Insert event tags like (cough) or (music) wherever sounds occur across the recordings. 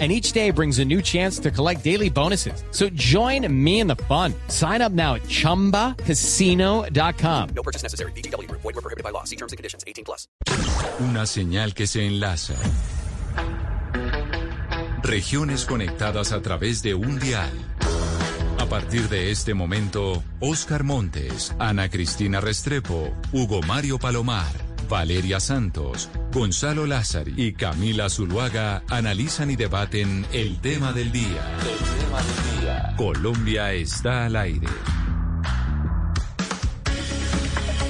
and each day brings a new chance to collect daily bonuses. So join me in the fun. Sign up now at ChumbaCasino.com. No purchase necessary. BGW. Void were prohibited by law. See terms and conditions. 18 plus. Una señal que se enlaza. Regiones conectadas a través de un dial. A partir de este momento, Oscar Montes, Ana Cristina Restrepo, Hugo Mario Palomar. Valeria Santos, Gonzalo Lázari y Camila Zuluaga analizan y debaten el tema del día. El tema del día. Colombia está al aire.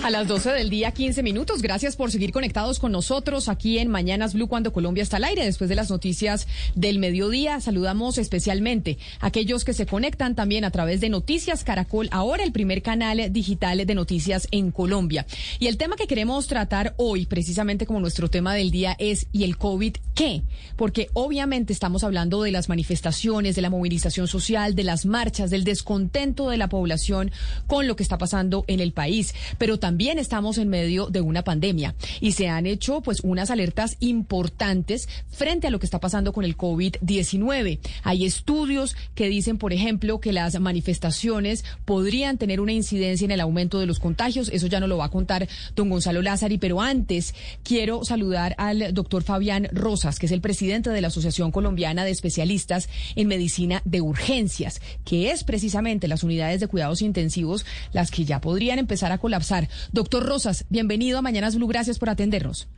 A las 12 del día, 15 minutos. Gracias por seguir conectados con nosotros aquí en Mañanas Blue cuando Colombia está al aire. Después de las noticias del mediodía, saludamos especialmente a aquellos que se conectan también a través de Noticias Caracol, ahora el primer canal digital de noticias en Colombia. Y el tema que queremos tratar hoy, precisamente como nuestro tema del día, es ¿y el COVID qué? Porque obviamente estamos hablando de las manifestaciones, de la movilización social, de las marchas, del descontento de la población con lo que está pasando en el país. Pero también estamos en medio de una pandemia y se han hecho pues unas alertas importantes frente a lo que está pasando con el COVID-19. Hay estudios que dicen, por ejemplo, que las manifestaciones podrían tener una incidencia en el aumento de los contagios. Eso ya no lo va a contar don Gonzalo Lázari, pero antes quiero saludar al doctor Fabián Rosas, que es el presidente de la Asociación Colombiana de Especialistas en Medicina de Urgencias, que es precisamente las unidades de cuidados intensivos las que ya podrían empezar a colapsar. Doctor Rosas, bienvenido a Mañanas Blue, gracias por atendernos.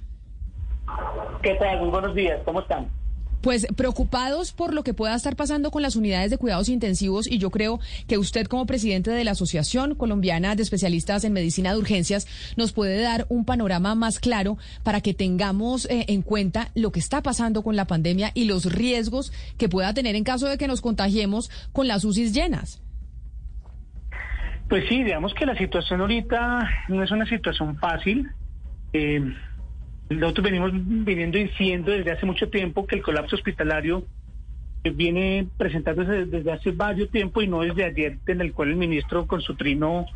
¿Qué tal? Muy buenos días, ¿cómo están? Pues preocupados por lo que pueda estar pasando con las unidades de cuidados intensivos y yo creo que usted como presidente de la Asociación Colombiana de Especialistas en Medicina de Urgencias nos puede dar un panorama más claro para que tengamos eh, en cuenta lo que está pasando con la pandemia y los riesgos que pueda tener en caso de que nos contagiemos con las UCIs llenas. Pues sí, digamos que la situación ahorita no es una situación fácil. Eh, nosotros venimos viniendo diciendo desde hace mucho tiempo que el colapso hospitalario viene presentándose desde hace varios tiempo y no desde ayer, en el cual el ministro con su trino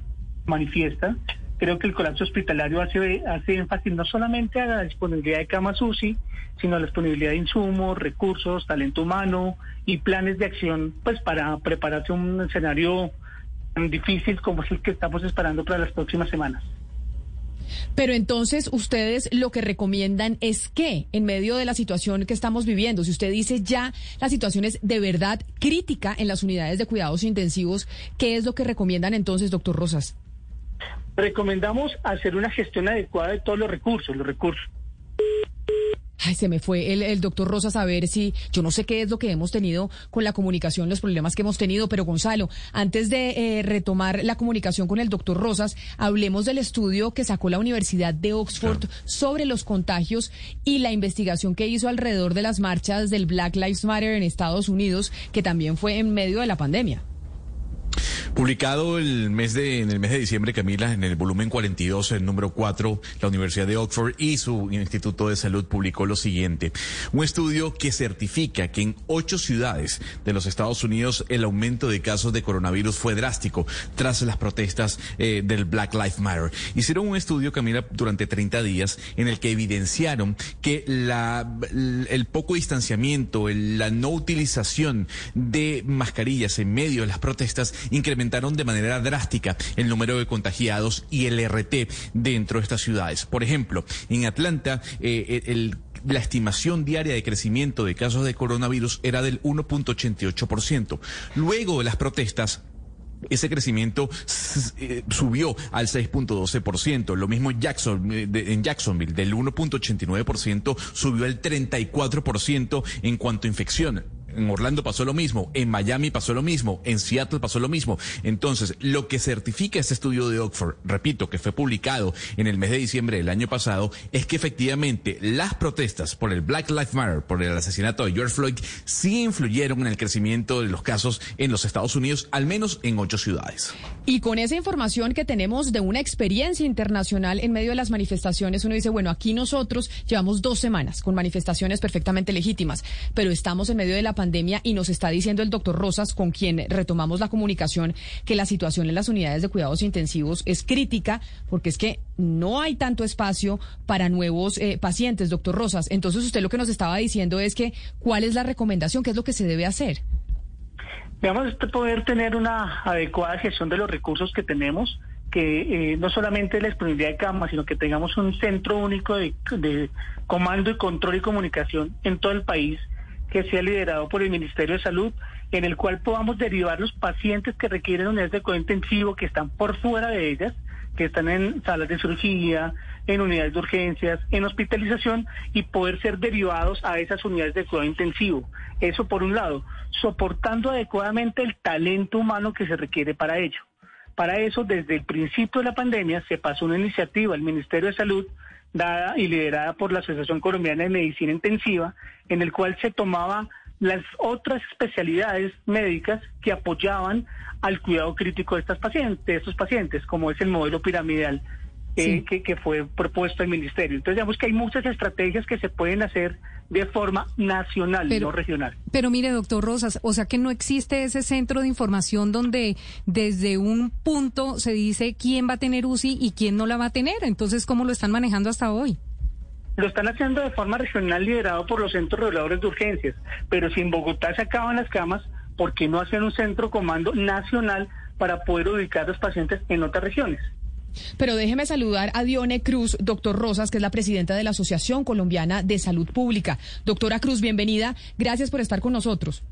manifiesta. Creo que el colapso hospitalario hace, hace énfasis no solamente a la disponibilidad de camas UCI, sino a la disponibilidad de insumos, recursos, talento humano y planes de acción pues para prepararse un escenario tan difícil como es el que estamos esperando para las próximas semanas. Pero entonces ustedes lo que recomiendan es que en medio de la situación que estamos viviendo, si usted dice ya la situación es de verdad crítica en las unidades de cuidados intensivos, ¿qué es lo que recomiendan entonces, doctor Rosas? Recomendamos hacer una gestión adecuada de todos los recursos, los recursos Ay, se me fue el, doctor Rosas a ver si, yo no sé qué es lo que hemos tenido con la comunicación, los problemas que hemos tenido, pero Gonzalo, antes de eh, retomar la comunicación con el doctor Rosas, hablemos del estudio que sacó la Universidad de Oxford sobre los contagios y la investigación que hizo alrededor de las marchas del Black Lives Matter en Estados Unidos, que también fue en medio de la pandemia. Publicado el mes de, en el mes de diciembre, Camila, en el volumen 42, el número 4, la Universidad de Oxford y su Instituto de Salud publicó lo siguiente. Un estudio que certifica que en ocho ciudades de los Estados Unidos el aumento de casos de coronavirus fue drástico tras las protestas eh, del Black Lives Matter. Hicieron un estudio, Camila, durante 30 días en el que evidenciaron que la, el poco distanciamiento, la no utilización de mascarillas en medio de las protestas incrementó aumentaron de manera drástica el número de contagiados y el RT dentro de estas ciudades. Por ejemplo, en Atlanta, eh, la estimación diaria de crecimiento de casos de coronavirus era del 1.88%. Luego de las protestas, ese crecimiento eh, subió al 6.12%. Lo mismo Jackson, eh, en Jacksonville, del 1.89% subió al 34% en cuanto a infección En Orlando pasó lo mismo, en Miami pasó lo mismo, en Seattle pasó lo mismo. Entonces, lo que certifica este estudio de Oxford, repito, que fue publicado en el mes de diciembre del año pasado, es que efectivamente las protestas por el Black Lives Matter, por el asesinato de George Floyd, sí influyeron en el crecimiento de los casos en los Estados Unidos, al menos en ocho ciudades. Y con esa información que tenemos de una experiencia internacional en medio de las manifestaciones, uno dice, bueno, aquí nosotros llevamos dos semanas con manifestaciones perfectamente legítimas, pero estamos en medio de la pandemia y nos está diciendo el doctor Rosas, con quien retomamos la comunicación, que la situación en las unidades de cuidados intensivos es crítica, porque es que no hay tanto espacio para nuevos eh, pacientes, doctor Rosas. Entonces usted lo que nos estaba diciendo es que, ¿cuál es la recomendación? ¿Qué es lo que se debe hacer? Veamos, este poder tener una adecuada gestión de los recursos que tenemos, que eh, no solamente la disponibilidad de camas, sino que tengamos un centro único de, de comando y control y comunicación en todo el país que sea liderado por el Ministerio de Salud, en el cual podamos derivar los pacientes que requieren unidades de cuidado intensivo, que están por fuera de ellas, que están en salas de cirugía, en unidades de urgencias, en hospitalización y poder ser derivados a esas unidades de cuidado intensivo. Eso por un lado, soportando adecuadamente el talento humano que se requiere para ello. Para eso, desde el principio de la pandemia, se pasó una iniciativa al Ministerio de Salud dada y liderada por la Asociación Colombiana de Medicina Intensiva, en el cual se tomaba las otras especialidades médicas que apoyaban al cuidado crítico de estas pacientes, de estos pacientes, como es el modelo piramidal eh, que, que, fue propuesto al ministerio. Entonces, digamos que hay muchas estrategias que se pueden hacer de forma nacional, no regional. Pero mire, doctor Rosas, o sea que no existe ese centro de información donde desde un punto se dice quién va a tener UCI y quién no la va a tener. Entonces, ¿cómo lo están manejando hasta hoy? Lo están haciendo de forma regional liderado por los centros reguladores de urgencias, pero si en Bogotá se acaban las camas, ¿por qué no hacen un centro comando nacional para poder ubicar a los pacientes en otras regiones? Pero déjeme saludar a Dione Cruz, doctor Rosas, que es la presidenta de la Asociación Colombiana de Salud Pública. Doctora Cruz, bienvenida. Gracias por estar con nosotros.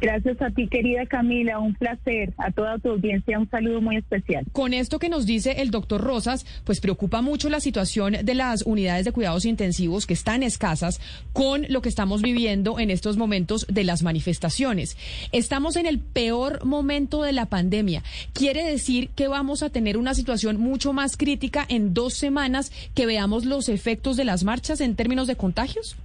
Gracias a ti, querida Camila, un placer. A toda tu audiencia, un saludo muy especial. Con esto que nos dice el doctor Rosas, pues preocupa mucho la situación de las unidades de cuidados intensivos que están escasas con lo que estamos viviendo en estos momentos de las manifestaciones. Estamos en el peor momento de la pandemia. ¿Quiere decir que vamos a tener una situación mucho más crítica en dos semanas que veamos los efectos de las marchas en términos de contagios?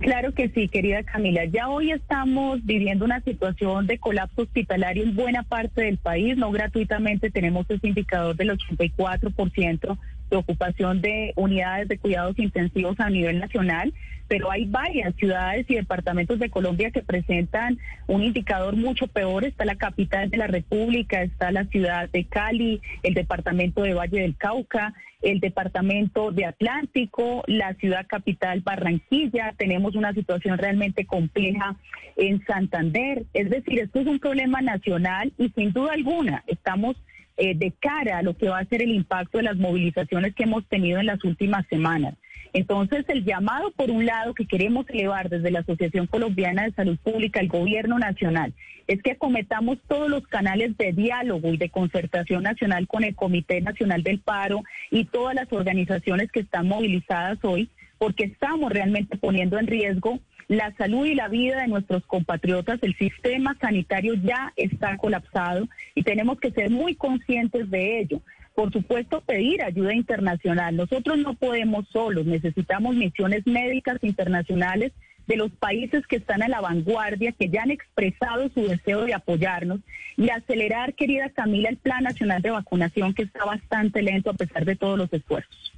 Claro que sí, querida Camila. Ya hoy estamos viviendo una situación de colapso hospitalario en buena parte del país. No gratuitamente tenemos ese indicador del 84% de ocupación de unidades de cuidados intensivos a nivel nacional, pero hay varias ciudades y departamentos de Colombia que presentan un indicador mucho peor. Está la capital de la República, está la ciudad de Cali, el departamento de Valle del Cauca, el departamento de Atlántico, la ciudad capital Barranquilla. Tenemos una situación realmente compleja en Santander. Es decir, esto es un problema nacional y sin duda alguna estamos eh, de cara a lo que va a ser el impacto de las movilizaciones que hemos tenido en las últimas semanas. Entonces, el llamado, por un lado, que queremos elevar desde la Asociación Colombiana de Salud Pública al Gobierno Nacional, es que acometamos todos los canales de diálogo y de concertación nacional con el Comité Nacional del Paro y todas las organizaciones que están movilizadas hoy, porque estamos realmente poniendo en riesgo la salud y la vida de nuestros compatriotas, el sistema sanitario ya está colapsado y tenemos que ser muy conscientes de ello. Por supuesto, pedir ayuda internacional. Nosotros no podemos solos, necesitamos misiones médicas internacionales de los países que están a la vanguardia, que ya han expresado su deseo de apoyarnos y acelerar, querida Camila, el Plan Nacional de Vacunación que está bastante lento a pesar de todos los esfuerzos.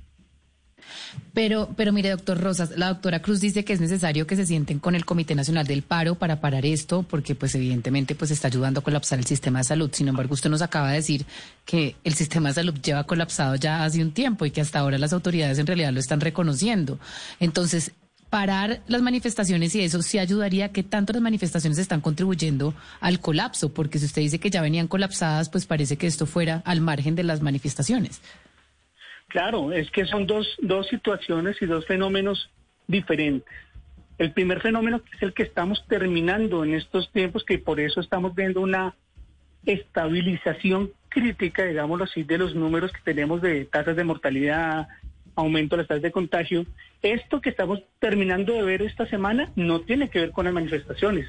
Pero, pero mire, doctor Rosas, la doctora Cruz dice que es necesario que se sienten con el Comité Nacional del Paro para parar esto, porque pues evidentemente pues está ayudando a colapsar el sistema de salud. Sin embargo, usted nos acaba de decir que el sistema de salud lleva colapsado ya hace un tiempo y que hasta ahora las autoridades en realidad lo están reconociendo. Entonces, parar las manifestaciones y eso sí ayudaría que tanto las manifestaciones están contribuyendo al colapso, porque si usted dice que ya venían colapsadas, pues parece que esto fuera al margen de las manifestaciones. Claro, es que son dos, dos situaciones y dos fenómenos diferentes. El primer fenómeno es el que estamos terminando en estos tiempos, que por eso estamos viendo una estabilización crítica, digámoslo así, de los números que tenemos de tasas de mortalidad, aumento de las tasas de contagio. Esto que estamos terminando de ver esta semana no tiene que ver con las manifestaciones.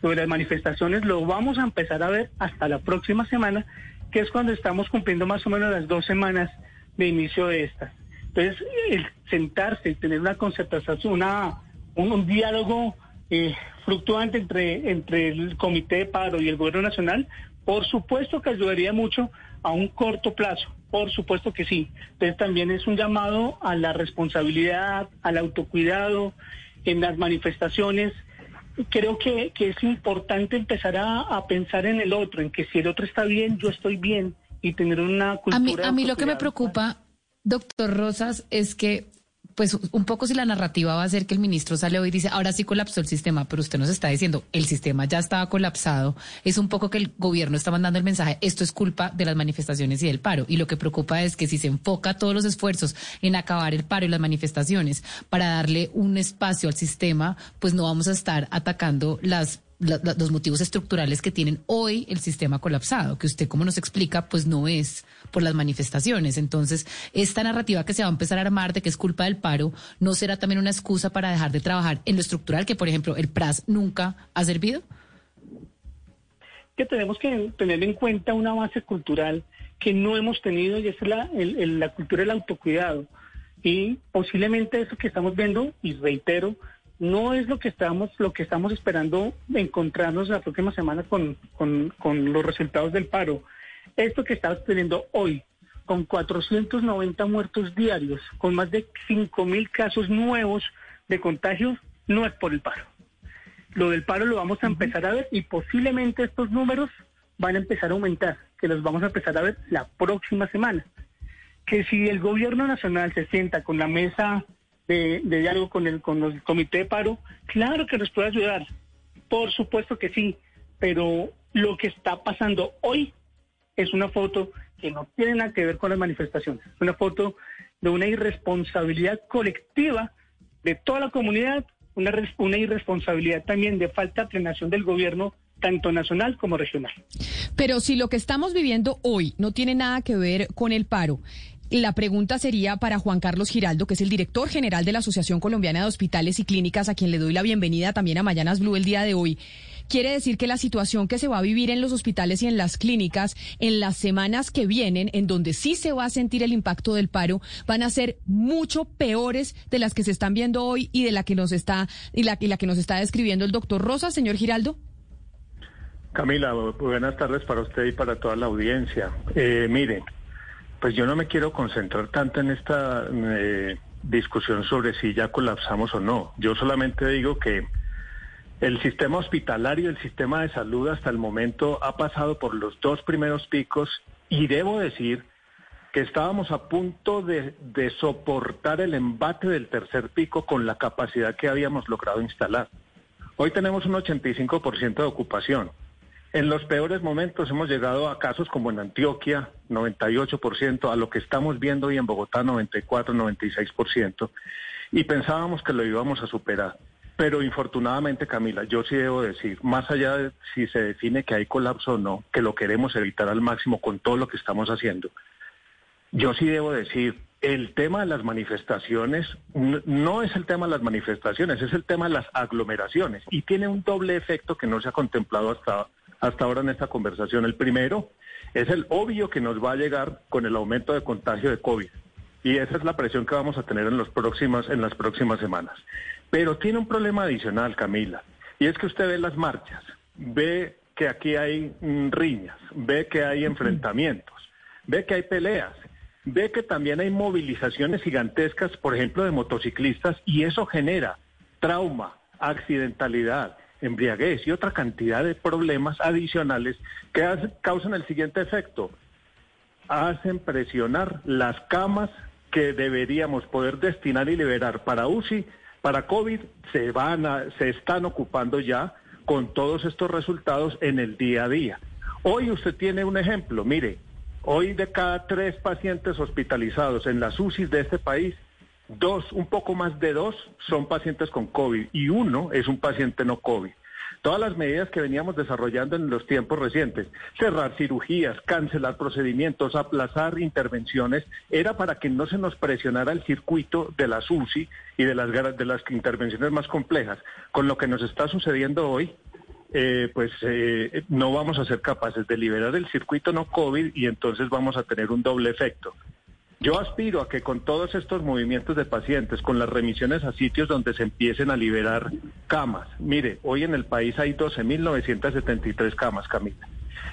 Sobre las manifestaciones lo vamos a empezar a ver hasta la próxima semana, que es cuando estamos cumpliendo más o menos las dos semanas de inicio de estas. Entonces, el sentarse y tener una concertación, una, un, diálogo eh, fluctuante entre, entre el Comité de Paro y el Gobierno Nacional, por supuesto que ayudaría mucho a un corto plazo, por supuesto que sí. Entonces también es un llamado a la responsabilidad, al autocuidado en las manifestaciones. Creo que, que es importante empezar a, a pensar en el otro, en que si el otro está bien, yo estoy bien y tener una cultura. A mí, a mí lo que me preocupa, doctor Rosas, es que, pues, un poco si la narrativa va a ser que el ministro sale hoy y dice, ahora sí colapsó el sistema, pero usted nos está diciendo, el sistema ya estaba colapsado, es un poco que el gobierno está mandando el mensaje, esto es culpa de las manifestaciones y del paro. Y lo que preocupa es que si se enfoca todos los esfuerzos en acabar el paro y las manifestaciones para darle un espacio al sistema, pues no vamos a estar atacando las la- los motivos estructurales que tienen hoy el sistema colapsado, que usted como nos explica, pues no es por las manifestaciones. Entonces, esta narrativa que se va a empezar a armar de que es culpa del paro, ¿no será también una excusa para dejar de trabajar en lo estructural, que por ejemplo el PRAS nunca ha servido? que tenemos que tener en cuenta una base cultural que no hemos tenido y es la, la cultura del autocuidado. Y posiblemente eso que estamos viendo, y reitero, no es lo que estamos, lo que estamos esperando encontrarnos la próxima semana con, con, con los resultados del paro. Esto que estamos teniendo hoy, con 490 muertos diarios, con más de 5 mil casos nuevos de contagios, no es por el paro. Lo del paro lo vamos a empezar a ver y posiblemente estos números van a empezar a aumentar, que los vamos a empezar a ver la próxima semana. Que si el gobierno nacional se sienta con la mesa de, de diálogo con el, con el comité de paro, claro que nos puede ayudar. Por supuesto que sí, pero lo que está pasando hoy es una foto que no tiene nada que ver con las manifestaciones. Es una foto de una irresponsabilidad colectiva de toda la comunidad, una, una irresponsabilidad también de falta de planeación del gobierno, tanto nacional como regional. Pero si lo que estamos viviendo hoy no tiene nada que ver con el paro, la pregunta sería para Juan Carlos Giraldo, que es el director general de la Asociación Colombiana de Hospitales y Clínicas, a quien le doy la bienvenida también a Mañanas Blue el día de hoy. Quiere decir que la situación que se va a vivir en los hospitales y en las clínicas en las semanas que vienen, en donde sí se va a sentir el impacto del paro, van a ser mucho peores de las que se están viendo hoy y de la que nos está y la, la que nos está describiendo el doctor Rosa, señor Giraldo. Camila, bu- buenas tardes para usted y para toda la audiencia. Eh, mire, pues yo no me quiero concentrar tanto en esta eh, discusión sobre si ya colapsamos o no. Yo solamente digo que el sistema hospitalario, el sistema de salud hasta el momento ha pasado por los dos primeros picos y debo decir que estábamos a punto de, de soportar el embate del tercer pico con la capacidad que habíamos logrado instalar. Hoy tenemos un 85% de ocupación. En los peores momentos hemos llegado a casos como en Antioquia, 98%, a lo que estamos viendo hoy en Bogotá, 94, 96%, y pensábamos que lo íbamos a superar. Pero infortunadamente, Camila, yo sí debo decir, más allá de si se define que hay colapso o no, que lo queremos evitar al máximo con todo lo que estamos haciendo, yo sí debo decir, el tema de las manifestaciones no es el tema de las manifestaciones, es el tema de las aglomeraciones y tiene un doble efecto que no se ha contemplado hasta, hasta ahora en esta conversación. El primero es el obvio que nos va a llegar con el aumento de contagio de COVID y esa es la presión que vamos a tener en, los próximas, en las próximas semanas. Pero tiene un problema adicional, Camila, y es que usted ve las marchas, ve que aquí hay mm, riñas, ve que hay enfrentamientos, ve que hay peleas, ve que también hay movilizaciones gigantescas, por ejemplo, de motociclistas, y eso genera trauma, accidentalidad, embriaguez y otra cantidad de problemas adicionales que causan el siguiente efecto. Hacen presionar las camas que deberíamos poder destinar y liberar para UCI, para COVID, se van a, se están ocupando ya con todos estos resultados en el día a día. Hoy usted tiene un ejemplo, mire, hoy de cada tres pacientes hospitalizados en las UCI de este país, dos, un poco más de dos son pacientes con COVID y uno es un paciente no COVID. Todas las medidas que veníamos desarrollando en los tiempos recientes, cerrar cirugías, cancelar procedimientos, aplazar intervenciones, era para que no se nos presionara el circuito de las UCI y de las, de las intervenciones más complejas. Con lo que nos está sucediendo hoy, eh, pues eh, no vamos a ser capaces de liberar el circuito no COVID y entonces vamos a tener un doble efecto. Yo aspiro a que con todos estos movimientos de pacientes, con las remisiones a sitios donde se empiecen a liberar camas, mire, hoy en el país hay 12.973 camas, Camila,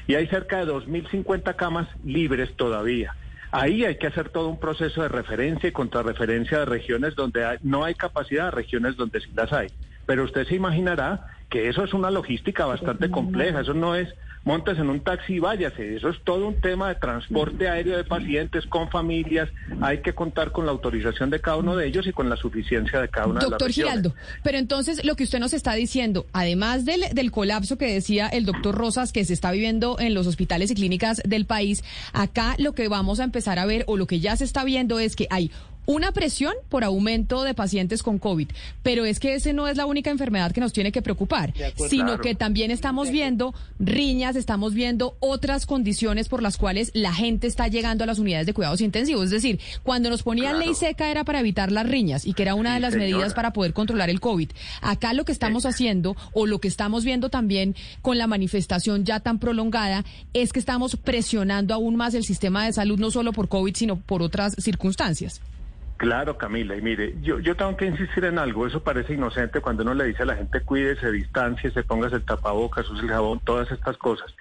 y hay cerca de 2.050 camas libres todavía. Ahí hay que hacer todo un proceso de referencia y contrarreferencia de regiones donde no hay capacidad, regiones donde sí las hay. Pero usted se imaginará que eso es una logística bastante compleja, eso no es montes en un taxi y váyase. Eso es todo un tema de transporte aéreo de pacientes con familias. Hay que contar con la autorización de cada uno de ellos y con la suficiencia de cada una de las Doctor Giraldo, pero entonces lo que usted nos está diciendo, además del, del colapso que decía el doctor Rosas que se está viviendo en los hospitales y clínicas del país, acá lo que vamos a empezar a ver o lo que ya se está viendo es que hay una presión por aumento de pacientes con COVID, pero es que ese no es la única enfermedad que nos tiene que preocupar, sino que también estamos viendo riñas, estamos viendo otras condiciones por las cuales la gente está llegando a las unidades de cuidados intensivos. Es decir, cuando nos ponían ley seca era para evitar las riñas y que era una de las medidas para poder controlar el COVID. Acá lo que estamos haciendo o lo que estamos viendo también con la manifestación ya tan prolongada es que estamos presionando aún más el sistema de salud, no solo por COVID, sino por otras circunstancias. Claro, Camila, y mire, yo, tengo que insistir en algo, eso parece inocente cuando uno le dice a la gente cuídese, distancie, se pongas el tapabocas, use el jabón, todas estas cosas.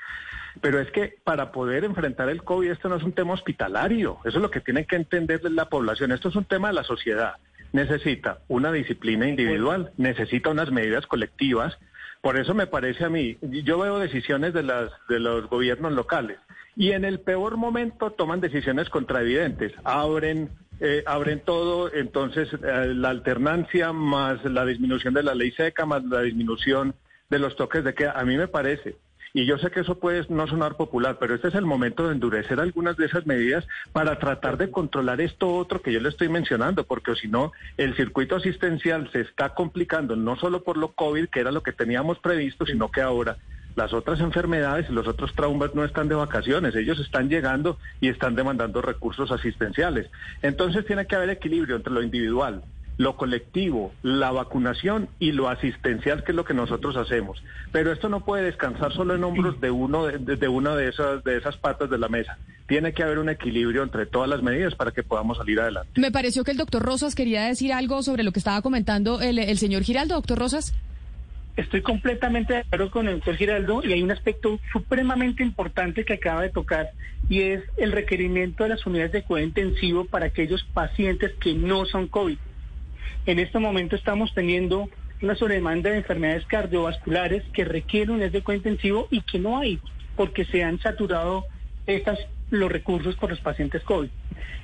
Pero es que para poder enfrentar el COVID esto no es un tema hospitalario, eso es lo que tiene que entender la población, esto es un tema de la sociedad. Necesita una disciplina individual, necesita unas medidas colectivas. Por eso me parece a mí, yo veo decisiones de, de los gobiernos locales y en el peor momento toman decisiones contraevidentes, abren eh, abren todo, entonces eh, la alternancia más la disminución de la ley seca, más la disminución de los toques de queda, a mí me parece. Y yo sé que eso puede no sonar popular, pero este es el momento de endurecer algunas de esas medidas para tratar de controlar esto otro que yo le estoy mencionando, porque si no, el circuito asistencial se está complicando, no solo por lo COVID, que era lo que teníamos previsto, sino que ahora las otras enfermedades y los otros traumas no están de vacaciones, ellos están llegando y están demandando recursos asistenciales. Entonces tiene que haber equilibrio entre lo individual, lo colectivo, la vacunación y lo asistencial, que es lo que nosotros hacemos. Pero esto no puede descansar solo en hombros de uno de, una de esas de esas patas de la mesa. Tiene que haber un equilibrio entre todas las medidas para que podamos salir adelante. Me pareció que el doctor Rosas quería decir algo sobre lo que estaba comentando el, el señor Giraldo, doctor Rosas. Estoy completamente de acuerdo con el doctor Giraldo y hay un aspecto supremamente importante que acaba de tocar y es el requerimiento de las unidades de cuidado intensivo para aquellos pacientes que no son COVID. En este momento estamos teniendo una sobredemanda de enfermedades cardiovasculares que requieren unidades de cuidado intensivo y que no hay porque se han saturado estas, los recursos por los pacientes COVID.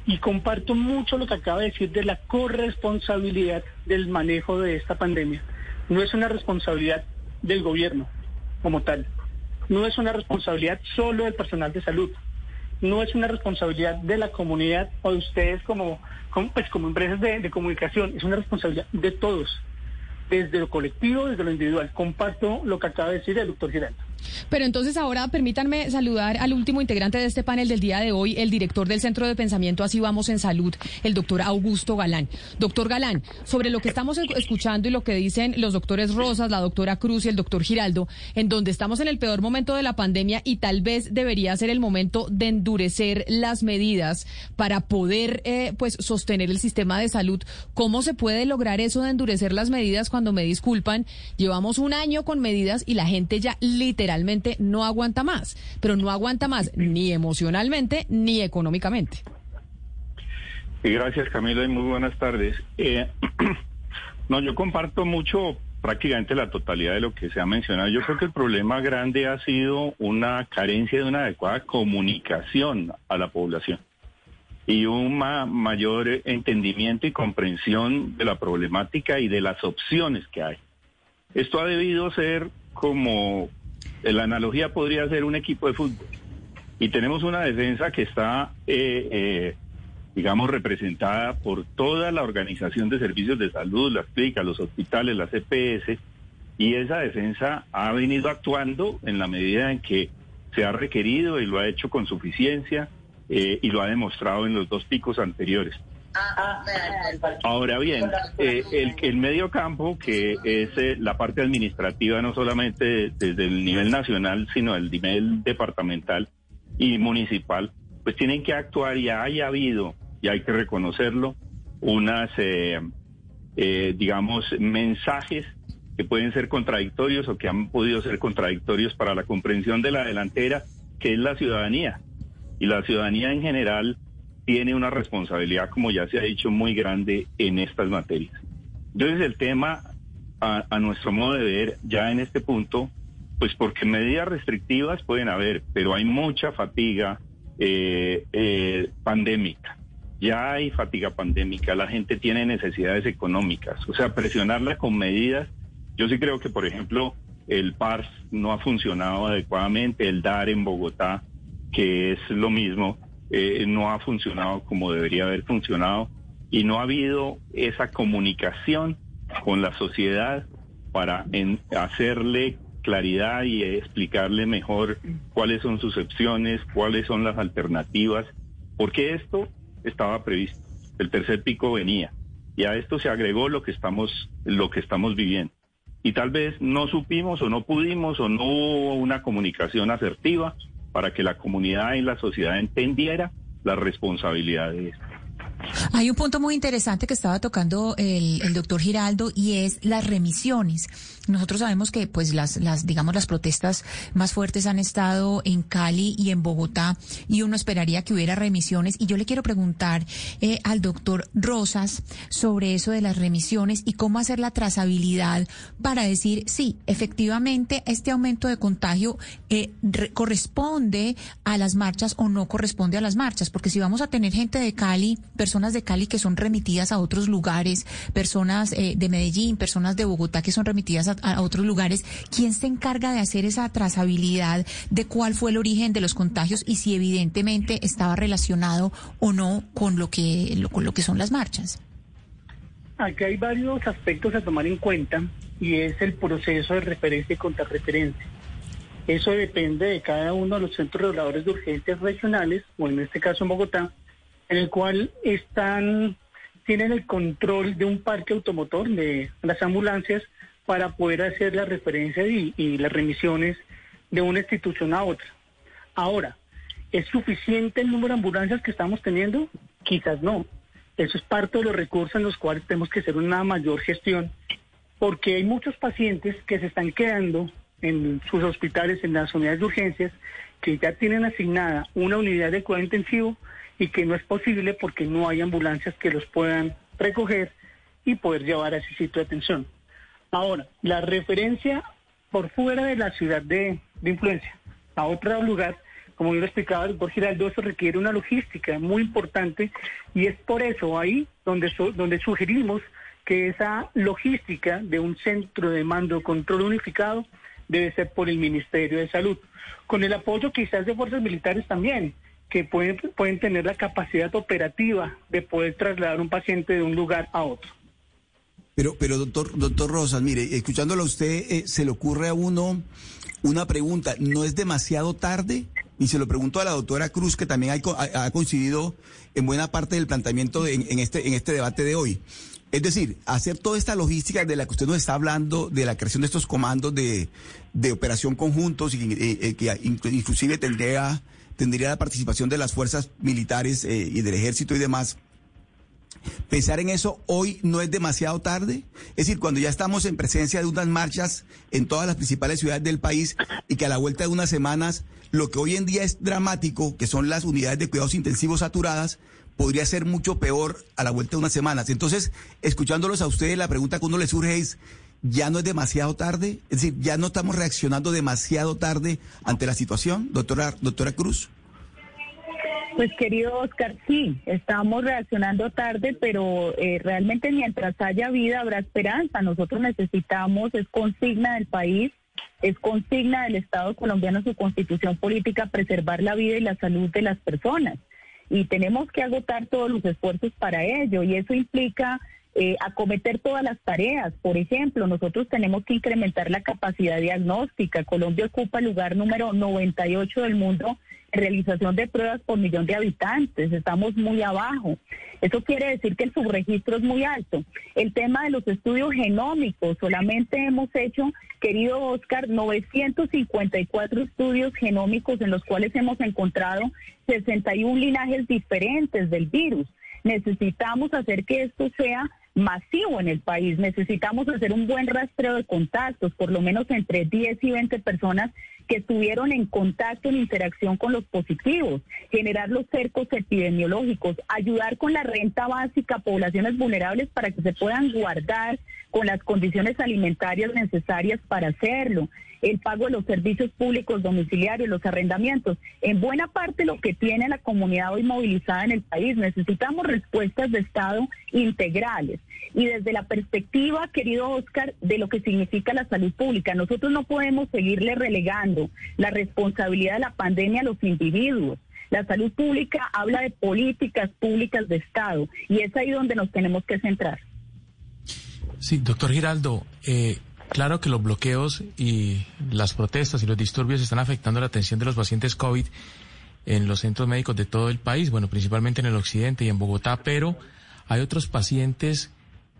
Y comparto mucho lo que acaba de decir de la corresponsabilidad del manejo de esta pandemia no es una responsabilidad del gobierno como tal, no es una responsabilidad solo del personal de salud, no es una responsabilidad de la comunidad o de ustedes como, pues, como empresas de, de comunicación, es una responsabilidad de todos, desde lo colectivo, desde lo individual. Comparto lo que acaba de decir el doctor Giraldo. Pero entonces ahora permítanme saludar al último integrante de este panel del día de hoy, el director del Centro de Pensamiento Así Vamos en Salud, el doctor Augusto Galán. Doctor Galán, sobre lo que estamos escuchando y lo que dicen los doctores Rosas, la doctora Cruz y el doctor Giraldo, en donde estamos en el peor momento de la pandemia y tal vez debería ser el momento de endurecer las medidas para poder eh, pues sostener el sistema de salud. ¿Cómo se puede lograr eso de endurecer las medidas cuando me disculpan? Llevamos un año con medidas y la gente ya literalmente realmente no aguanta más, pero no aguanta más ni emocionalmente ni económicamente. Gracias Camila y muy buenas tardes. Eh, (clears throat) no, yo comparto mucho prácticamente la totalidad de lo que se ha mencionado. Yo creo que el problema grande ha sido una carencia de una adecuada comunicación a la población y un mayor entendimiento y comprensión de la problemática y de las opciones que hay. Esto ha debido ser como la analogía podría ser un equipo de fútbol. Y tenemos una defensa que está, eh, eh, digamos, representada por toda la organización de servicios de salud, las clínicas, los hospitales, las EPS, Y esa defensa ha venido actuando en la medida en que se ha requerido y lo ha hecho con suficiencia eh, y lo ha demostrado en los dos picos anteriores. Ahora bien, eh, el, el medio campo, que es eh, la parte administrativa, no solamente desde el nivel nacional, sino el nivel departamental y municipal, pues tienen que actuar y haya habido, y hay que reconocerlo, unas, eh, eh, digamos, mensajes que pueden ser contradictorios o que han podido ser contradictorios para la comprensión de la delantera, que es la ciudadanía. Y la ciudadanía en general tiene una responsabilidad, como ya se ha dicho, muy grande en estas materias. Entonces el tema, a, nuestro modo de ver, ya en este punto, pues porque medidas restrictivas pueden haber, pero hay mucha fatiga eh, eh, pandémica. Ya hay fatiga pandémica, la gente tiene necesidades económicas, o sea, presionarla con medidas. Yo sí creo que, por ejemplo, el PARS no ha funcionado adecuadamente, el DAR en Bogotá, que es lo mismo, eh, no ha funcionado como debería haber funcionado y no ha habido esa comunicación con la sociedad para hacerle claridad y explicarle mejor cuáles son sus opciones, cuáles son las alternativas, porque esto estaba previsto, el tercer pico venía y a esto se agregó lo que estamos lo que estamos viviendo. Y tal vez no supimos o no pudimos o no hubo una comunicación asertiva para que la comunidad y la sociedad entendiera la responsabilidad de esto. Hay un punto muy interesante que estaba tocando el, el doctor Giraldo y es las remisiones. Nosotros sabemos que, pues, las, las, digamos, las protestas más fuertes han estado en Cali y en Bogotá y uno esperaría que hubiera remisiones. Y yo le quiero preguntar eh, al doctor Rosas sobre eso de las remisiones y cómo hacer la trazabilidad para decir, sí, efectivamente, este aumento de contagio eh, re- corresponde a las marchas o no corresponde a las marchas. Porque si vamos a tener gente de Cali, personas de Cali que son remitidas a otros lugares, personas eh, de Medellín, personas de Bogotá que son remitidas a, a otros lugares, ¿quién se encarga de hacer esa trazabilidad de cuál fue el origen de los contagios y si evidentemente estaba relacionado o no con lo que, lo- con lo que son las marchas? Aquí hay varios aspectos a tomar en cuenta y es el proceso de referencia y contrarreferencia. Eso depende de cada uno de los centros reguladores de urgencias regionales, o en este caso en Bogotá, en el cual están tienen el control de un parque automotor de las ambulancias para poder hacer la referencia y, y las remisiones de una institución a otra. Ahora, ¿es suficiente el número de ambulancias que estamos teniendo? Quizás no. Eso es parte de los recursos en los cuales tenemos que hacer una mayor gestión, porque hay muchos pacientes que se están quedando en sus hospitales, en las unidades de urgencias, que ya tienen asignada una unidad de cuidado intensivo y que no es posible porque no hay ambulancias que los puedan recoger y poder llevar a ese sitio de atención. Ahora, la referencia por fuera de la ciudad de, de influencia a otro lugar, como yo lo explicaba el doctor Giraldo, eso requiere una logística muy importante y es por eso ahí donde, donde sugerimos que esa logística de un centro de mando control unificado debe ser por el Ministerio de Salud, con el apoyo quizás de fuerzas militares también, que pueden, pueden tener la capacidad operativa de poder trasladar un paciente de un lugar a otro. Pero, pero doctor, doctor Rosas, mire, escuchándolo a usted, eh, se le ocurre a uno una pregunta, ¿no es demasiado tarde? Y se lo pregunto a la doctora Cruz, que también ha, ha- coincidido en buena parte del planteamiento en, en este, en este debate de hoy. Es decir, hacer toda esta logística de la que usted nos está hablando, de la creación de estos comandos de, de operación conjuntos, y, eh, eh, que inclu- inclusive tendría, tendría la participación de las fuerzas militares eh, y del ejército y demás. Pensar en eso hoy no es demasiado tarde. Es decir, cuando ya estamos en presencia de unas marchas en todas las principales ciudades del país y que a la vuelta de unas semanas lo que hoy en día es dramático, que son las unidades de cuidados intensivos saturadas, podría ser mucho peor a la vuelta de unas semanas. Entonces, escuchándolos a ustedes, la pregunta que uno le surge es, ¿ya no es demasiado tarde? Es decir, ¿ya no estamos reaccionando demasiado tarde ante la situación, doctora, doctora Cruz? Pues querido Oscar, sí, estamos reaccionando tarde, pero eh, realmente mientras haya vida habrá esperanza. Nosotros necesitamos, es consigna del país, es consigna del Estado colombiano, su constitución política, preservar la vida y la salud de las personas. Y tenemos que agotar todos los esfuerzos para ello. Y eso implica eh, acometer todas las tareas. Por ejemplo, nosotros tenemos que incrementar la capacidad diagnóstica. Colombia ocupa el lugar número 98 del mundo realización de pruebas por millón de habitantes. Estamos muy abajo. Eso quiere decir que el subregistro es muy alto. El tema de los estudios genómicos, solamente hemos hecho, querido Oscar, 954 estudios genómicos en los cuales hemos encontrado 61 linajes diferentes del virus. Necesitamos hacer que esto sea masivo en el país. Necesitamos hacer un buen rastreo de contactos, por lo menos entre 10 y 20 personas que estuvieron en contacto, en interacción con los positivos, generar los cercos epidemiológicos, ayudar con la renta básica a poblaciones vulnerables para que se puedan guardar con las condiciones alimentarias necesarias para hacerlo, el pago de los servicios públicos domiciliarios, los arrendamientos, en buena parte lo que tiene la comunidad hoy movilizada en el país. Necesitamos respuestas de Estado integrales. Y desde la perspectiva, querido Oscar, de lo que significa la salud pública, nosotros no podemos seguirle relegando la responsabilidad de la pandemia a los individuos. La salud pública habla de políticas públicas de Estado y es ahí donde nos tenemos que centrar. Sí, doctor Giraldo, eh, claro que los bloqueos y las protestas y los disturbios están afectando la atención de los pacientes COVID en los centros médicos de todo el país, bueno, principalmente en el occidente y en Bogotá, pero hay otros pacientes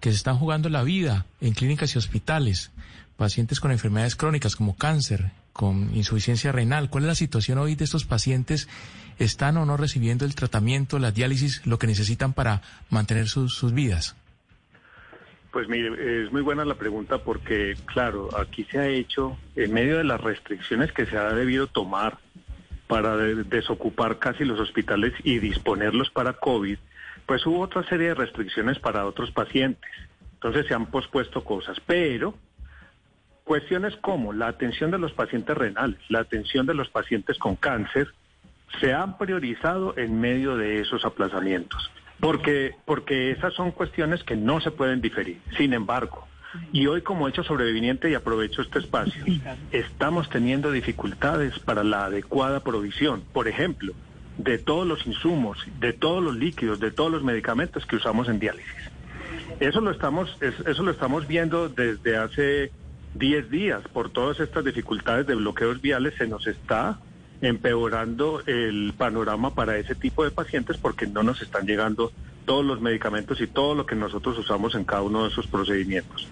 que se están jugando la vida en clínicas y hospitales, pacientes con enfermedades crónicas como cáncer, con insuficiencia renal. ¿Cuál es la situación hoy de estos pacientes? ¿Están o no recibiendo el tratamiento, la diálisis, lo que necesitan para mantener sus, sus vidas? Pues mire, es muy buena la pregunta porque, claro, aquí se ha hecho, en medio de las restricciones que se ha debido tomar para desocupar casi los hospitales y disponerlos para COVID, pues hubo otra serie de restricciones para otros pacientes. Entonces se han pospuesto cosas, pero cuestiones como la atención de los pacientes renales, la atención de los pacientes con cáncer, se han priorizado en medio de esos aplazamientos. Porque, porque esas son cuestiones que no se pueden diferir. Sin embargo, y hoy como hecho sobreviviente, y aprovecho este espacio, estamos teniendo dificultades para la adecuada provisión, por ejemplo, de todos los insumos, de todos los líquidos, de todos los medicamentos que usamos en diálisis. Eso lo estamos, eso lo estamos viendo desde hace 10 días. Por todas estas dificultades de bloqueos viales se nos está empeorando el panorama para ese tipo de pacientes porque no nos están llegando todos los medicamentos y todo lo que nosotros usamos en cada uno de esos procedimientos.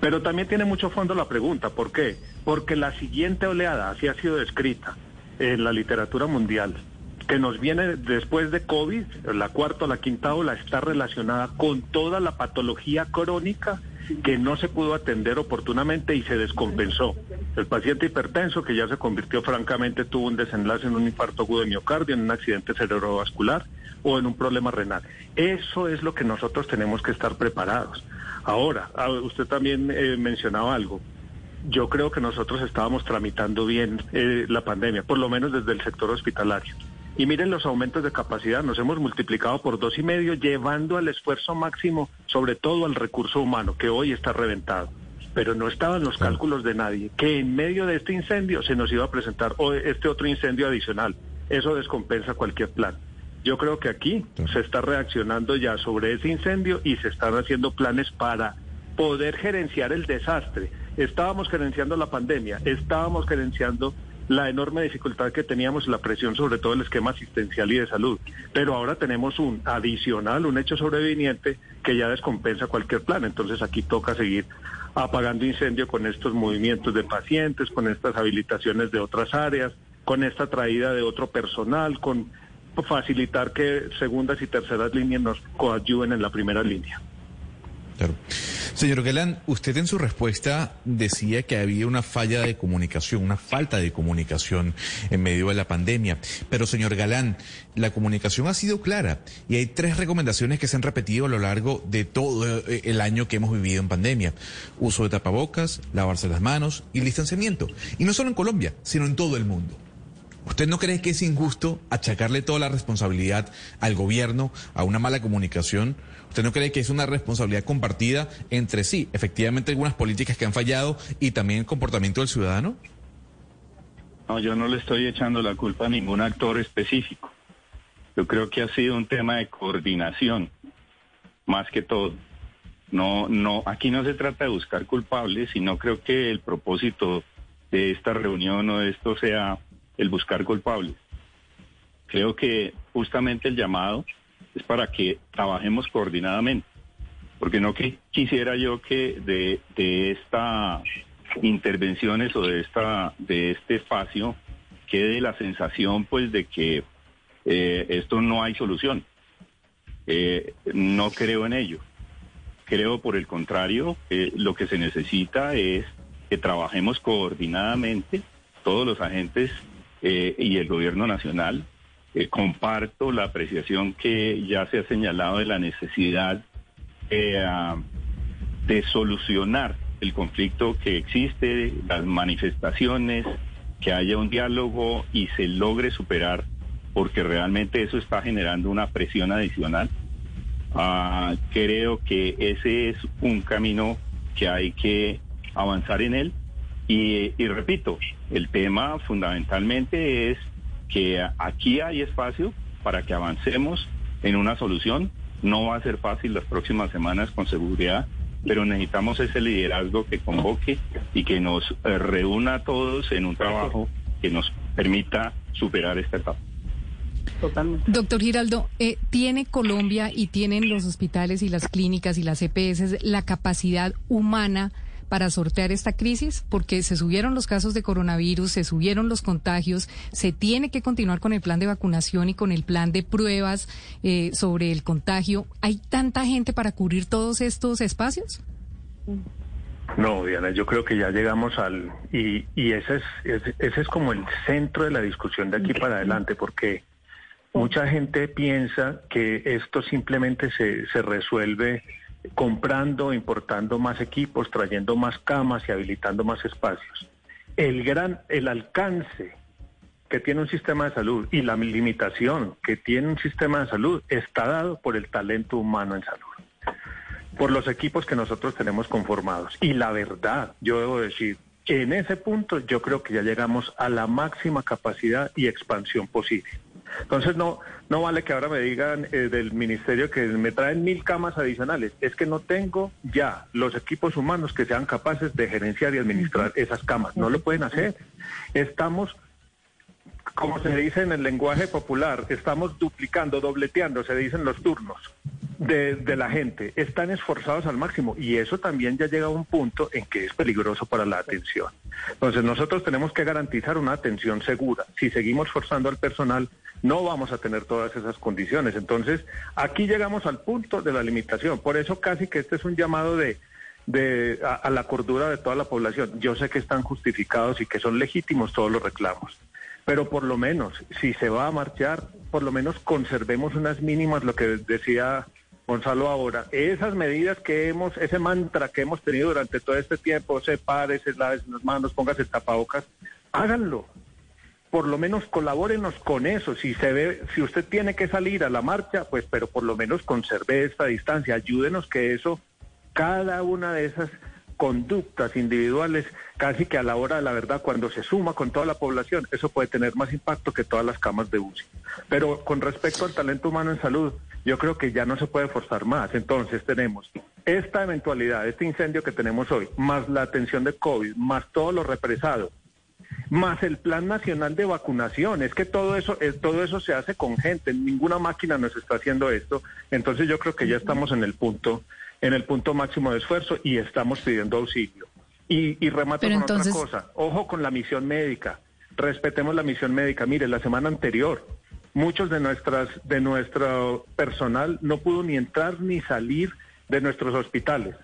Pero también tiene mucho fondo la pregunta, ¿por qué? Porque la siguiente oleada, así ha sido descrita en la literatura mundial, que nos viene después de COVID, la cuarta o la quinta ola, está relacionada con toda la patología crónica que no se pudo atender oportunamente y se descompensó. El paciente hipertenso, que ya se convirtió francamente, tuvo un desenlace en un infarto agudo de miocardio, en un accidente cerebrovascular o en un problema renal. Eso es lo que nosotros tenemos que estar preparados. Ahora, ah, usted también eh, mencionaba algo. Yo creo que nosotros estábamos tramitando bien eh, la pandemia, por lo menos desde el sector hospitalario. Y miren los aumentos de capacidad, nos hemos multiplicado por dos y medio, llevando al esfuerzo máximo, sobre todo al recurso humano, que hoy está reventado. Pero no estaban los cálculos de nadie, que en medio de este incendio se nos iba a presentar este otro incendio adicional. Eso descompensa cualquier plan. Yo creo que aquí se está reaccionando ya sobre ese incendio y se están haciendo planes para poder gerenciar el desastre. Estábamos gerenciando la pandemia, estábamos gerenciando la enorme dificultad que teníamos, la presión sobre todo el esquema asistencial y de salud. Pero ahora tenemos un adicional, un hecho sobreviviente que ya descompensa cualquier plan. Entonces aquí toca seguir apagando incendio con estos movimientos de pacientes, con estas habilitaciones de otras áreas, con esta traída de otro personal, con facilitar que segundas y terceras líneas nos coadyuven en la primera línea. Claro. Señor Galán, usted en su respuesta decía que había una falla de comunicación, una falta de comunicación en medio de la pandemia. Pero, señor Galán, la comunicación ha sido clara y hay tres recomendaciones que se han repetido a lo largo de todo eh, el año que hemos vivido en pandemia. Uso de tapabocas, lavarse las manos y distanciamiento. Y no solo en Colombia, sino en todo el mundo. ¿Usted no cree que es injusto achacarle toda la responsabilidad al gobierno, a una mala comunicación? ¿Usted no cree que es una responsabilidad compartida entre sí, efectivamente algunas políticas que han fallado y también el comportamiento del ciudadano? No, yo no le estoy echando la culpa a ningún actor específico. Yo creo que ha sido un tema de coordinación, más que todo. No, no, aquí no se trata de buscar culpables, sino creo que el propósito de esta reunión o de esto sea el buscar culpables. Creo que justamente el llamado es para que trabajemos coordinadamente, porque no que quisiera yo que de, de estas intervenciones o de esta de este espacio quede la sensación pues de que eh, esto no hay solución. Eh, no creo en ello. Creo por el contrario, que lo que se necesita es que trabajemos coordinadamente todos los agentes eh, y el gobierno nacional. Eh, comparto la apreciación que ya se ha señalado de la necesidad eh, ah, de solucionar el conflicto que existe, las manifestaciones, que haya un diálogo y se logre superar, porque realmente eso está generando una presión adicional. Ah, creo que ese es un camino que hay que avanzar en él. Y, y repito, el tema fundamentalmente es que aquí hay espacio para que avancemos en una solución. No va a ser fácil las próximas semanas con seguridad, pero necesitamos ese liderazgo que convoque y que nos eh, reúna a todos en un trabajo que nos permita superar esta etapa. Totalmente. Doctor Giraldo, eh, ¿tiene Colombia y tienen los hospitales y las clínicas y las EPS la capacidad humana para sortear esta crisis? Porque se subieron los casos de coronavirus, se subieron los contagios, se tiene que continuar con el plan de vacunación y con el plan de pruebas eh, sobre el contagio. ¿Hay tanta gente para cubrir todos estos espacios? No, Diana, yo creo que ya llegamos al... Y, y ese, es, ese, ese es como el centro de la discusión de aquí para adelante, porque mucha gente piensa que esto simplemente se, se resuelve comprando, importando más equipos, trayendo más camas y habilitando más espacios. El gran, el alcance que tiene un sistema de salud y la limitación que tiene un sistema de salud está dado por el talento humano en salud, por los equipos que nosotros tenemos conformados. Y la verdad, yo debo decir, en ese punto yo creo que ya llegamos a la máxima capacidad y expansión posible. Entonces no, no vale que ahora me digan eh, del ministerio que me traen mil camas adicionales. Es que no tengo ya los equipos humanos que sean capaces de gerenciar y administrar esas camas. No lo pueden hacer. Estamos, como se dice en el lenguaje popular, estamos duplicando, dobleteando, se dicen los turnos. De, de, la gente están esforzados al máximo y eso también ya llega a un punto en que es peligroso para la atención. Entonces nosotros tenemos que garantizar una atención segura. Si seguimos forzando al personal, no vamos a tener todas esas condiciones. Entonces, aquí llegamos al punto de la limitación. Por eso casi que este es un llamado de, de a, a, la cordura de toda la población. Yo sé que están justificados y que son legítimos todos los reclamos, pero por lo menos, si se va a marchar, por lo menos conservemos unas mínimas, lo que decía Gonzalo ahora, esas medidas que hemos, ese mantra que hemos tenido durante todo este tiempo, sepárese, lávese las manos, póngase tapabocas, háganlo por lo menos colabórenos con eso. Si se ve, si usted tiene que salir a la marcha, pues, pero por lo menos conserve esta distancia. Ayúdenos que eso, cada una de esas conductas individuales, casi que a la hora de la verdad, cuando se suma con toda la población, eso puede tener más impacto que todas las camas de UCI. Pero con respecto al talento humano en salud, yo creo que ya no se puede forzar más. Entonces tenemos esta eventualidad, este incendio que tenemos hoy, más la atención de COVID, más todo lo represado, más el plan nacional de vacunación. Es que todo eso, eh, todo eso se hace con gente, ninguna máquina nos está haciendo esto. Entonces yo creo que ya estamos en el punto, en el punto máximo de esfuerzo y estamos pidiendo auxilio. Y, y remato Pero con entonces- otra cosa. Ojo con la misión médica. Respetemos la misión médica. Mire, la semana anterior, muchos de nuestras, de nuestro personal no pudo ni entrar ni salir de nuestros hospitales.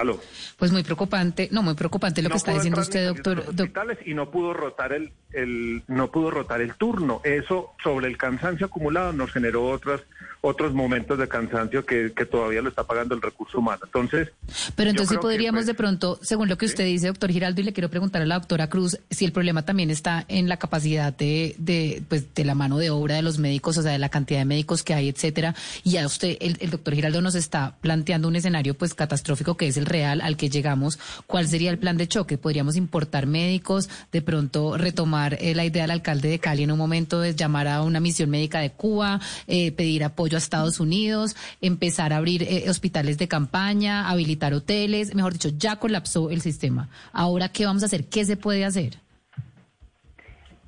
Aló. Pues muy preocupante, no, muy preocupante lo No que está diciendo usted, doctor. los doc- hospitales y no pudo rotar el, el no pudo rotar el turno. Eso sobre el cansancio acumulado nos generó otras otros momentos de cansancio que, que todavía lo está pagando el recurso humano. Entonces, Pero entonces que, podríamos pues, de pronto, según lo que usted dice, doctor Giraldo, y le quiero preguntar a la doctora Cruz, si el problema también está en la capacidad de, de, pues, de la mano de obra de los médicos, o sea, de la cantidad de médicos que hay, etcétera. Y a usted, el, el doctor Giraldo nos está planteando un escenario pues catastrófico que es el real al que llegamos. ¿Cuál sería el plan de choque? ¿Podríamos importar médicos, de pronto retomar retomar eh, la idea del alcalde de Cali en un momento de llamar a una misión médica de Cuba, eh, pedir apoyo a Estados Unidos, empezar a abrir eh, hospitales de campaña, habilitar hoteles, mejor dicho, ya colapsó el sistema. Ahora, ¿qué vamos a hacer? ¿Qué se puede hacer?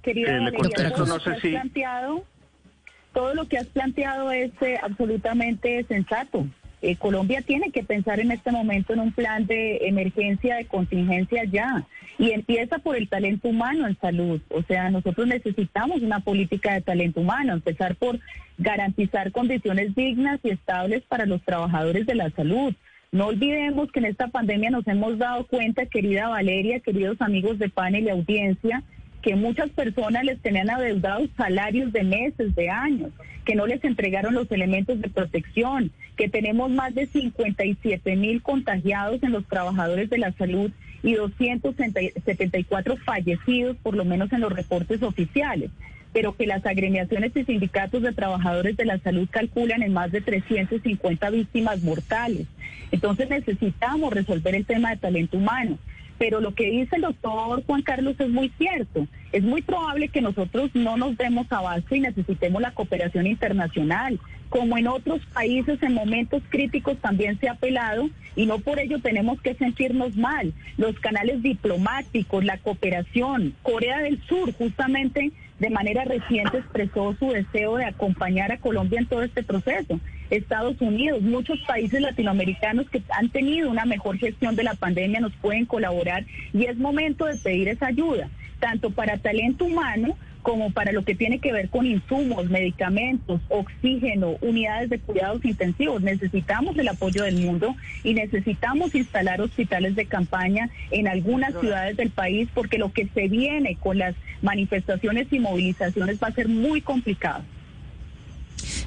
Querida Eh, le Valeria, no sé que has si- planteado, todo lo que has planteado es eh, absolutamente sensato. Eh, Colombia tiene que pensar en este momento en un plan de emergencia, de contingencia ya. Y empieza por el talento humano en salud. O sea, nosotros necesitamos una política de talento humano, empezar por garantizar condiciones dignas y estables para los trabajadores de la salud. No olvidemos que en esta pandemia nos hemos dado cuenta, querida Valeria, queridos amigos de panel y audiencia, que muchas personas les tenían adeudados salarios de meses, de años, que no les entregaron los elementos de protección, que tenemos más de 57 mil contagiados en los trabajadores de la salud y 274 fallecidos, por lo menos en los reportes oficiales pero que las agremiaciones y sindicatos de trabajadores de la salud calculan en más de 350 víctimas mortales. Entonces necesitamos resolver el tema de talento humano. Pero lo que dice el doctor Juan Carlos es muy cierto. Es muy probable que nosotros no nos demos abasto y necesitemos la cooperación internacional. Como en otros países en momentos críticos también se ha apelado y no por ello tenemos que sentirnos mal. Los canales diplomáticos, la cooperación, Corea del Sur justamente de manera reciente expresó su deseo de acompañar a Colombia en todo este proceso. Estados Unidos, muchos países latinoamericanos que han tenido una mejor gestión de la pandemia nos pueden colaborar y es momento de pedir esa ayuda, tanto para talento humano como para lo que tiene que ver con insumos, medicamentos, oxígeno, unidades de cuidados intensivos. Necesitamos el apoyo del mundo y necesitamos instalar hospitales de campaña en algunas ciudades del país porque lo que se viene con las manifestaciones y movilizaciones va a ser muy complicado.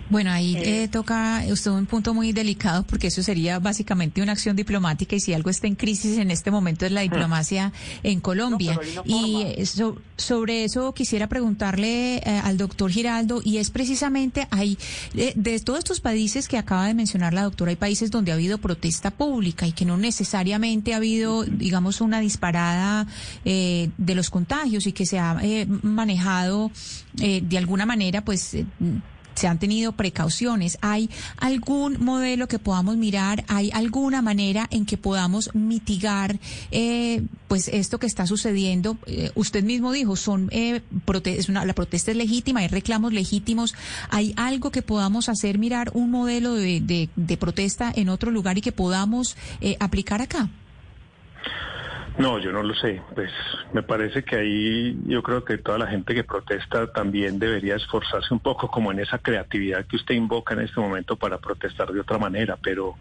Bueno, ahí eh, toca usted un punto muy delicado porque eso sería básicamente una acción diplomática y si algo está en crisis en este momento es la diplomacia en Colombia. y eh, so- sobre eso quisiera preguntarle eh, al doctor Giraldo y es precisamente ahí, eh, de todos estos países que acaba de mencionar la doctora, hay países donde ha habido protesta pública y que no necesariamente ha habido, digamos, una disparada eh, de los contagios y que se ha eh, manejado eh, de alguna manera, pues... se han tenido precauciones. ¿Hay algún modelo que podamos mirar? ¿Hay alguna manera en que podamos mitigar eh, pues esto que está sucediendo? Eh, usted mismo dijo, son eh, prote- la protesta es legítima, hay reclamos legítimos. ¿Hay algo que podamos hacer, mirar un modelo de, de- de protesta en otro lugar y que podamos eh, aplicar acá? No, yo no lo sé. Pues me parece que ahí yo creo que toda la gente que protesta también debería esforzarse un poco como en esa creatividad que usted invoca en este momento para protestar de otra manera, pero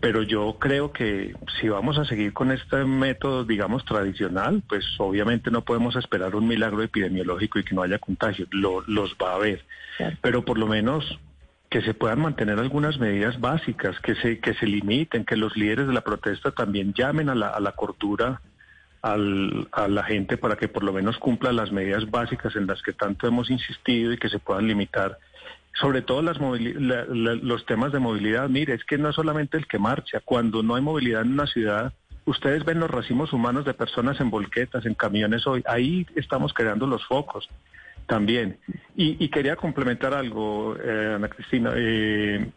pero yo creo que si vamos a seguir con este método, digamos, tradicional, pues obviamente no podemos esperar un milagro epidemiológico y que no haya contagios. Lo- los va a haber. Pero por lo menos que se puedan mantener algunas medidas básicas, que se, que se limiten, que los líderes de la protesta también llamen a la, a la cordura al- a la gente para que por lo menos cumpla las medidas básicas en las que tanto hemos insistido y que se puedan limitar. Sobre todo las los temas de movilidad. Mire, es que no es solamente el que marcha. Cuando no hay movilidad en una ciudad, ustedes ven los racimos humanos de personas en volquetas, en camiones hoy. Ahí estamos creando los focos también. Y, y quería complementar algo, eh, Ana Cristina, eh,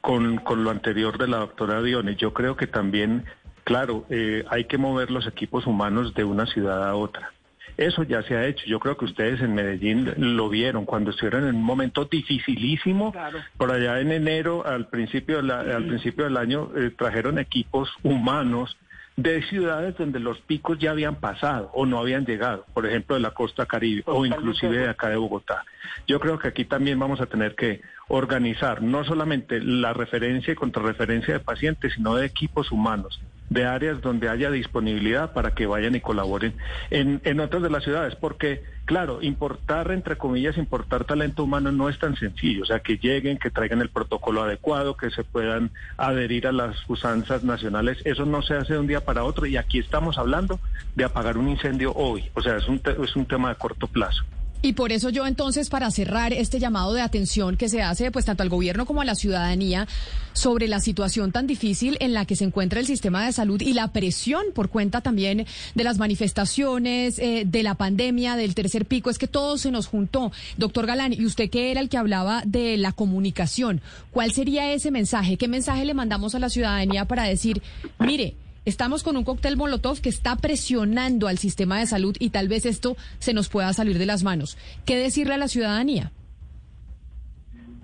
con, con lo anterior de la doctora Diones. Yo creo que también, claro, eh, hay que mover los equipos humanos de una ciudad a otra. Eso ya se ha hecho. Yo creo que ustedes en Medellín lo vieron cuando estuvieron en un momento dificilísimo. Por allá en enero, al principio, de la- al principio del año, eh, trajeron equipos humanos de ciudades donde los picos ya habían pasado o no habían llegado, por ejemplo de la costa caribe o inclusive de acá de Bogotá. Yo creo que aquí también vamos a tener que organizar no solamente la referencia y contrarreferencia de pacientes, sino de equipos humanos, de áreas donde haya disponibilidad para que vayan y colaboren en, en otras de las ciudades, porque claro, importar, entre comillas, importar talento humano no es tan sencillo, o sea, que lleguen, que traigan el protocolo adecuado, que se puedan adherir a las usanzas nacionales, eso no se hace de un día para otro y aquí estamos hablando de apagar un incendio hoy, o sea, es un, es un tema de corto plazo. Y por eso yo entonces, para cerrar este llamado de atención que se hace pues tanto al gobierno como a la ciudadanía sobre la situación tan difícil en la que se encuentra el sistema de salud y la presión por cuenta también de las manifestaciones, eh, de la pandemia, del tercer pico, es que todo se nos juntó. Doctor Galán, y usted que era el que hablaba de la comunicación, ¿cuál sería ese mensaje? ¿Qué mensaje le mandamos a la ciudadanía para decir, mire, Estamos con un cóctel Molotov que está presionando al sistema de salud y tal vez esto se nos pueda salir de las manos. ¿Qué decirle a la ciudadanía?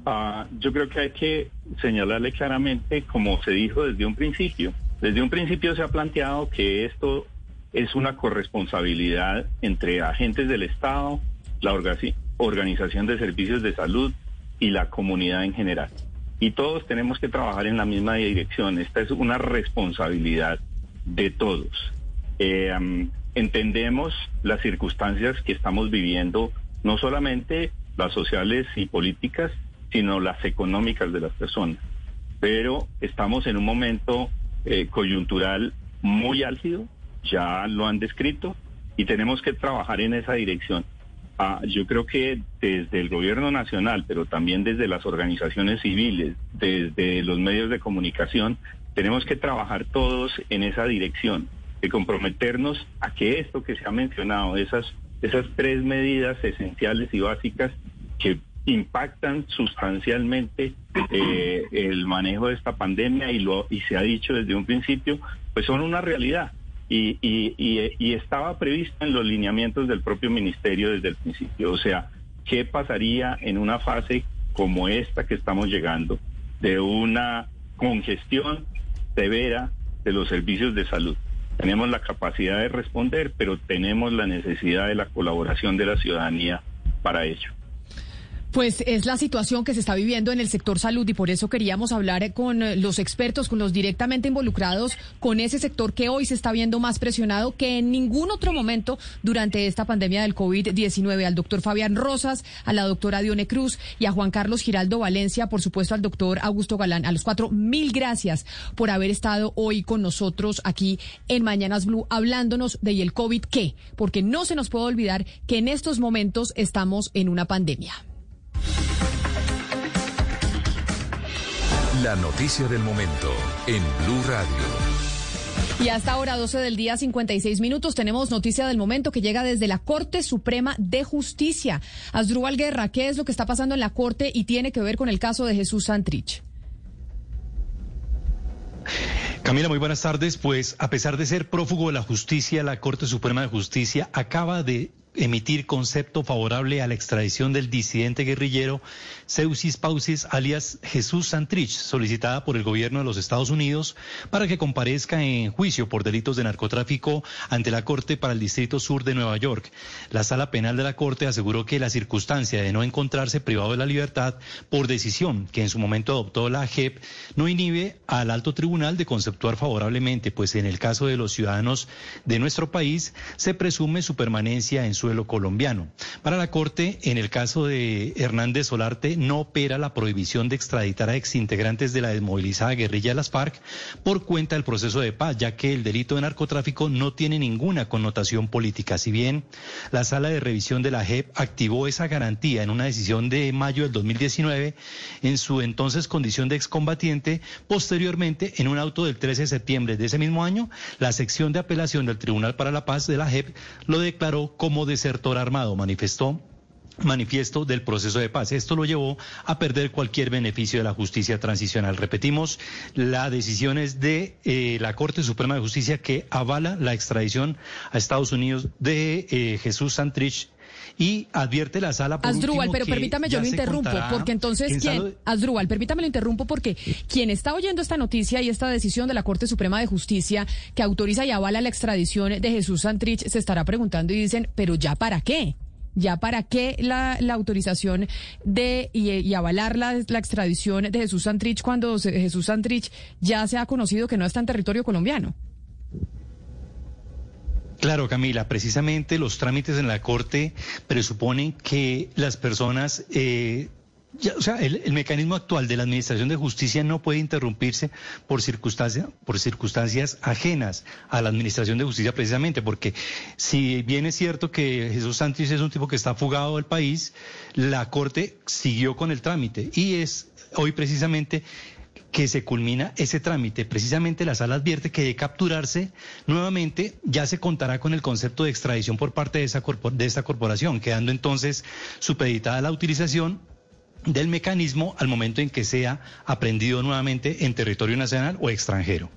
Ah, yo creo que hay que señalarle claramente, como se dijo desde un principio, desde un principio se ha planteado que esto es una corresponsabilidad entre agentes del Estado, la Organización de Servicios de Salud y la comunidad en general. Y todos tenemos que trabajar en la misma dirección. Esta es una responsabilidad de todos. Eh, entendemos las circunstancias que estamos viviendo, no solamente las sociales y políticas, sino las económicas de las personas. Pero estamos en un momento eh, coyuntural muy álgido, ya lo han descrito, y tenemos que trabajar en esa dirección. Ah, yo creo que desde el gobierno nacional, pero también desde las organizaciones civiles, desde los medios de comunicación, tenemos que trabajar todos en esa dirección, de comprometernos a que esto que se ha mencionado, esas, esas tres medidas esenciales y básicas que impactan sustancialmente eh, el manejo de esta pandemia y, lo, y se ha dicho desde un principio, pues son una realidad. Y, y, y, estaba prevista en los lineamientos del propio ministerio desde el principio. O sea, ¿qué pasaría en una fase como esta que estamos llegando, de una congestión severa de los servicios de salud. Tenemos la capacidad de responder, pero tenemos la necesidad de la colaboración de la ciudadanía para ello. Pues es la situación que se está viviendo en el sector salud y por eso queríamos hablar con eh, los expertos, con los directamente involucrados, con ese sector que hoy se está viendo más presionado que en ningún otro momento durante esta pandemia del COVID-19. Al doctor Fabián Rosas, a la doctora Dione Cruz y a Juan Carlos Giraldo Valencia, por supuesto al doctor Augusto Galán. A los cuatro, mil gracias por haber estado hoy con nosotros aquí en Mañanas Blue hablándonos de el COVID qué, porque no se nos puede olvidar que en estos momentos estamos en una pandemia. La noticia del momento en Blue Radio. Y hasta ahora, 12 del día, 56 minutos, tenemos noticia del momento que llega desde la Corte Suprema de Justicia. Asdrúbal Guerra, ¿qué es lo que está pasando en la Corte y tiene que ver con el caso de Jesús Santrich? Camila, muy buenas tardes. Pues a pesar de ser prófugo de la justicia, la Corte Suprema de Justicia acaba de emitir concepto favorable a la extradición del disidente guerrillero Seusis Pausis, alias Jesús Santrich, solicitada por el gobierno de los Estados Unidos para que comparezca en juicio por delitos de narcotráfico ante la Corte para el Distrito Sur de Nueva York. La sala penal de la Corte aseguró que la circunstancia de no encontrarse privado de la libertad por decisión que en su momento adoptó la JEP no inhibe al alto tribunal de conceptuar favorablemente, pues en el caso de los ciudadanos de nuestro país se presume su permanencia en suelo colombiano. Para la Corte, en el caso de Hernández Solarte, no opera la prohibición de extraditar a exintegrantes de la desmovilizada guerrilla de las FARC por cuenta del proceso de paz, ya que el delito de narcotráfico no tiene ninguna connotación política. Si bien la sala de revisión de la JEP activó esa garantía en una decisión de mayo del 2019, en su entonces condición de excombatiente, posteriormente, en un auto del 13 de septiembre de ese mismo año, la sección de apelación del Tribunal para la Paz de la JEP lo declaró como desertor armado, manifestó manifiesto del proceso de paz. Esto lo llevó a perder cualquier beneficio de la justicia transicional. Repetimos, la decisión es de eh, la Corte Suprema de Justicia que avala la extradición a Estados Unidos de eh, Jesús Santrich y advierte la sala por Asdrúbal, pero permítame, yo lo interrumpo, porque entonces, ¿quién? Asdrúbal, permítame lo interrumpo porque quien está oyendo esta noticia y esta decisión de la Corte Suprema de Justicia que autoriza y avala la extradición de Jesús Santrich se estará preguntando y dicen, ¿pero ya para qué? ¿Ya para qué la, autorización de y, avalar la, la, extradición de Jesús Santrich cuando Jesús Santrich ya se ha conocido que no está en territorio colombiano? Claro, Camila, precisamente los trámites en la Corte presuponen que las personas... Eh, o sea, el, mecanismo actual de la Administración de Justicia no puede interrumpirse por, circunstancias por circunstancias ajenas a la Administración de Justicia precisamente, porque si bien es cierto que Jesús Santos es un tipo que está fugado del país, la Corte siguió con el trámite y es hoy precisamente que se culmina ese trámite. Precisamente la sala advierte que de capturarse nuevamente ya se contará con el concepto de extradición por parte de, esa de esta corporación, quedando entonces supeditada la utilización del mecanismo al momento en que sea aprendido nuevamente en territorio nacional o extranjero.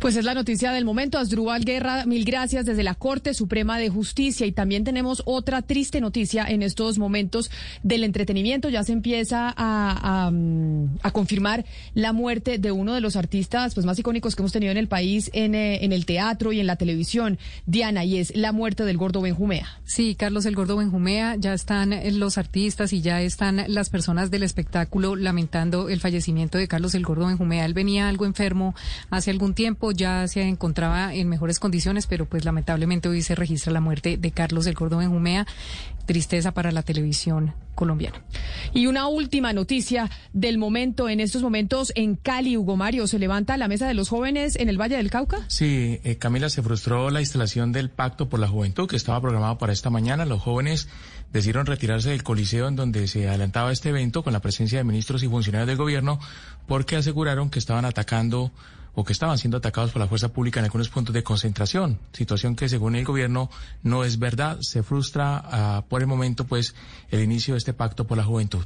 Pues es la noticia del momento. Asdrúbal Guerra, mil gracias desde la Corte Suprema de Justicia. Y también tenemos otra triste noticia en estos momentos del entretenimiento. Ya se empieza a, a, confirmar la muerte de uno de los artistas pues, más icónicos que hemos tenido en el país, en, eh, en el teatro y en la televisión, Diana, y es la muerte del gordo Benjumea. Sí, Carlos, el gordo Benjumea, ya están los artistas y ya están las personas del espectáculo lamentando el fallecimiento de Carlos el gordo Benjumea. Él venía algo enfermo hace algún tiempo, ya se encontraba en mejores condiciones, pero pues lamentablemente hoy se registra la muerte de Carlos el Gordo Benjumea. Tristeza para la televisión colombiana. Y una última noticia del momento, en estos momentos en Cali, Hugo Mario, ¿se levanta la mesa de los jóvenes en el Valle del Cauca? Sí, eh, Camila, se frustró la instalación del Pacto por la Juventud que estaba programado para esta mañana. Los jóvenes decidieron retirarse del coliseo en donde se adelantaba este evento con la presencia de ministros y funcionarios del gobierno porque aseguraron que estaban atacando o que estaban siendo atacados por la fuerza pública en algunos puntos de concentración, situación que según el gobierno no es verdad, se frustra ah, por el momento pues el inicio de este pacto por la juventud.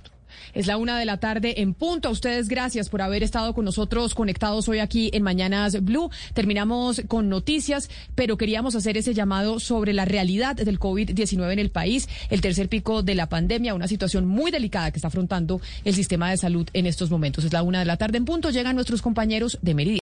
Es la una de la tarde en punto. A ustedes gracias por haber estado con nosotros conectados hoy aquí en Mañanas Blue. Terminamos con noticias, pero queríamos hacer ese llamado sobre la realidad del COVID-19 en el país, el tercer pico de la pandemia, una situación muy delicada que está afrontando el sistema de salud en estos momentos. Es la una de la tarde en punto. Llegan nuestros compañeros de Meridian.